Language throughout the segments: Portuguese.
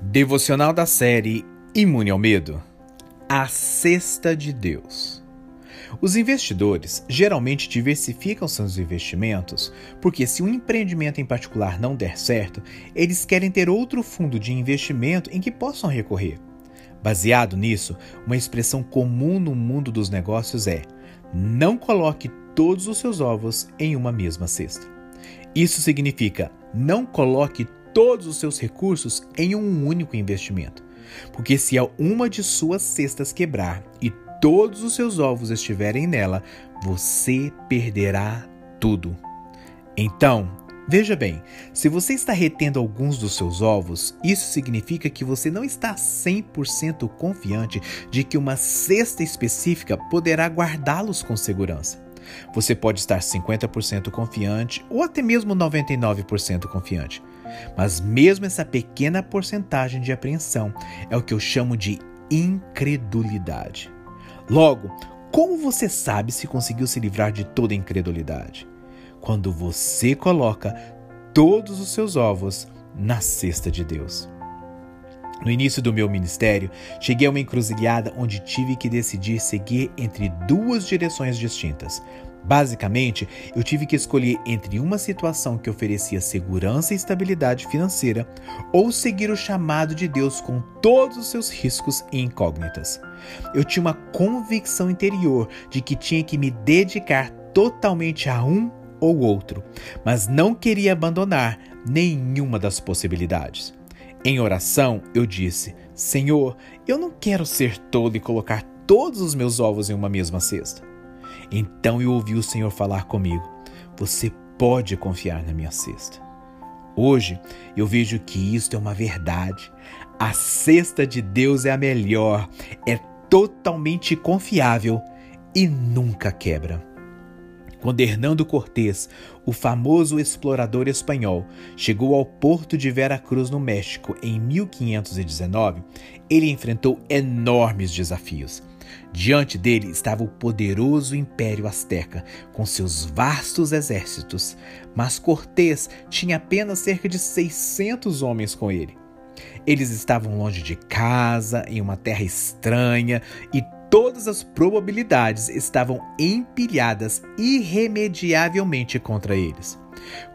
Devocional da série Imune ao Medo. A Cesta de Deus. Os investidores geralmente diversificam seus investimentos porque, se um empreendimento em particular não der certo, eles querem ter outro fundo de investimento em que possam recorrer. Baseado nisso, uma expressão comum no mundo dos negócios é: não coloque todos os seus ovos em uma mesma cesta. Isso significa não coloque todos os seus recursos em um único investimento. Porque se uma de suas cestas quebrar e todos os seus ovos estiverem nela, você perderá tudo. Então, veja bem, se você está retendo alguns dos seus ovos, isso significa que você não está 100% confiante de que uma cesta específica poderá guardá-los com segurança. Você pode estar 50% confiante ou até mesmo 99% confiante. Mas mesmo essa pequena porcentagem de apreensão é o que eu chamo de incredulidade. Logo, como você sabe se conseguiu se livrar de toda incredulidade? Quando você coloca todos os seus ovos na cesta de Deus. No início do meu ministério, cheguei a uma encruzilhada onde tive que decidir seguir entre duas direções distintas. Basicamente, eu tive que escolher entre uma situação que oferecia segurança e estabilidade financeira ou seguir o chamado de Deus com todos os seus riscos e incógnitas. Eu tinha uma convicção interior de que tinha que me dedicar totalmente a um ou outro, mas não queria abandonar nenhuma das possibilidades. Em oração, eu disse: Senhor, eu não quero ser tolo e colocar todos os meus ovos em uma mesma cesta. Então eu ouvi o Senhor falar comigo: Você pode confiar na minha cesta. Hoje eu vejo que isto é uma verdade. A cesta de Deus é a melhor, é totalmente confiável e nunca quebra. Quando Hernando Cortés, o famoso explorador espanhol, chegou ao porto de Veracruz, no México, em 1519, ele enfrentou enormes desafios. Diante dele estava o poderoso Império Azteca, com seus vastos exércitos, mas Cortés tinha apenas cerca de 600 homens com ele. Eles estavam longe de casa, em uma terra estranha, e todas as probabilidades estavam empilhadas irremediavelmente contra eles.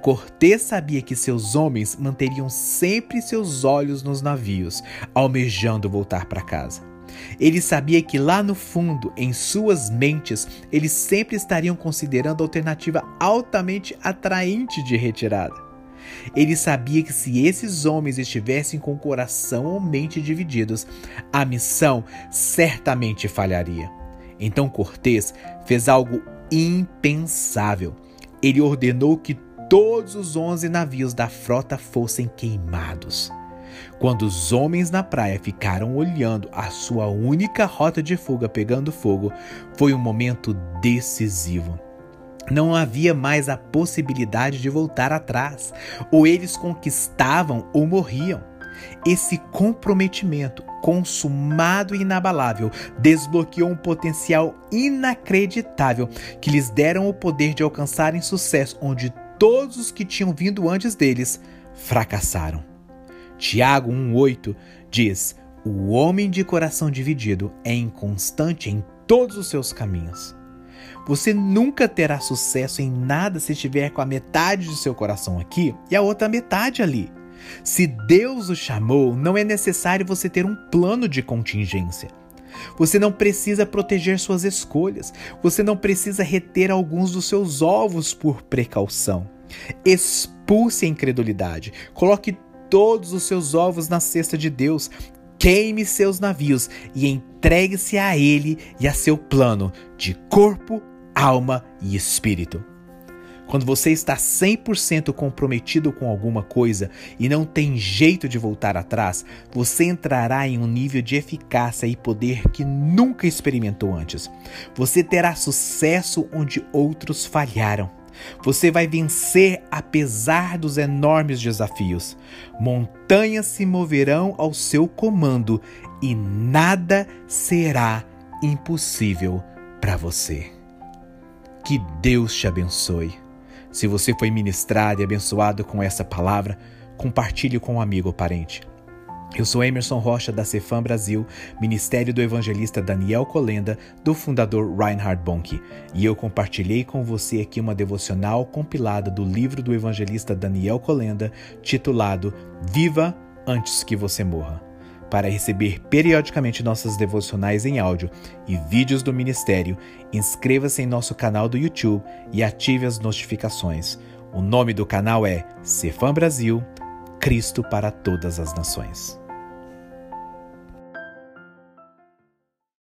Cortés sabia que seus homens manteriam sempre seus olhos nos navios, almejando voltar para casa. Ele sabia que lá no fundo, em suas mentes, eles sempre estariam considerando a alternativa altamente atraente de retirada. Ele sabia que se esses homens estivessem com coração ou mente divididos, a missão certamente falharia. Então Cortés fez algo impensável. Ele ordenou que todos os onze navios da frota fossem queimados. Quando os homens na praia ficaram olhando a sua única rota de fuga pegando fogo, foi um momento decisivo. Não havia mais a possibilidade de voltar atrás. Ou eles conquistavam ou morriam. Esse comprometimento consumado e inabalável desbloqueou um potencial inacreditável que lhes deram o poder de alcançarem sucesso onde todos os que tinham vindo antes deles fracassaram. Tiago 1,8 diz: O homem de coração dividido é inconstante em todos os seus caminhos. Você nunca terá sucesso em nada se estiver com a metade do seu coração aqui e a outra metade ali. Se Deus o chamou, não é necessário você ter um plano de contingência. Você não precisa proteger suas escolhas. Você não precisa reter alguns dos seus ovos por precaução. Expulse a incredulidade. Coloque todos os seus ovos na cesta de Deus queime seus navios e entregue-se a ele e a seu plano de corpo, alma e espírito. Quando você está 100% comprometido com alguma coisa e não tem jeito de voltar atrás, você entrará em um nível de eficácia e poder que nunca experimentou antes. Você terá sucesso onde outros falharam. Você vai vencer apesar dos enormes desafios. Montanhas se moverão ao seu comando e nada será impossível para você. Que Deus te abençoe. Se você foi ministrado e abençoado com essa palavra, compartilhe com um amigo ou parente. Eu sou Emerson Rocha da Cefam Brasil, Ministério do Evangelista Daniel Colenda, do fundador Reinhard Bonk, e eu compartilhei com você aqui uma devocional compilada do livro do evangelista Daniel Colenda, titulado Viva antes que você morra. Para receber periodicamente nossas devocionais em áudio e vídeos do ministério, inscreva-se em nosso canal do YouTube e ative as notificações. O nome do canal é Cefam Brasil, Cristo para todas as nações.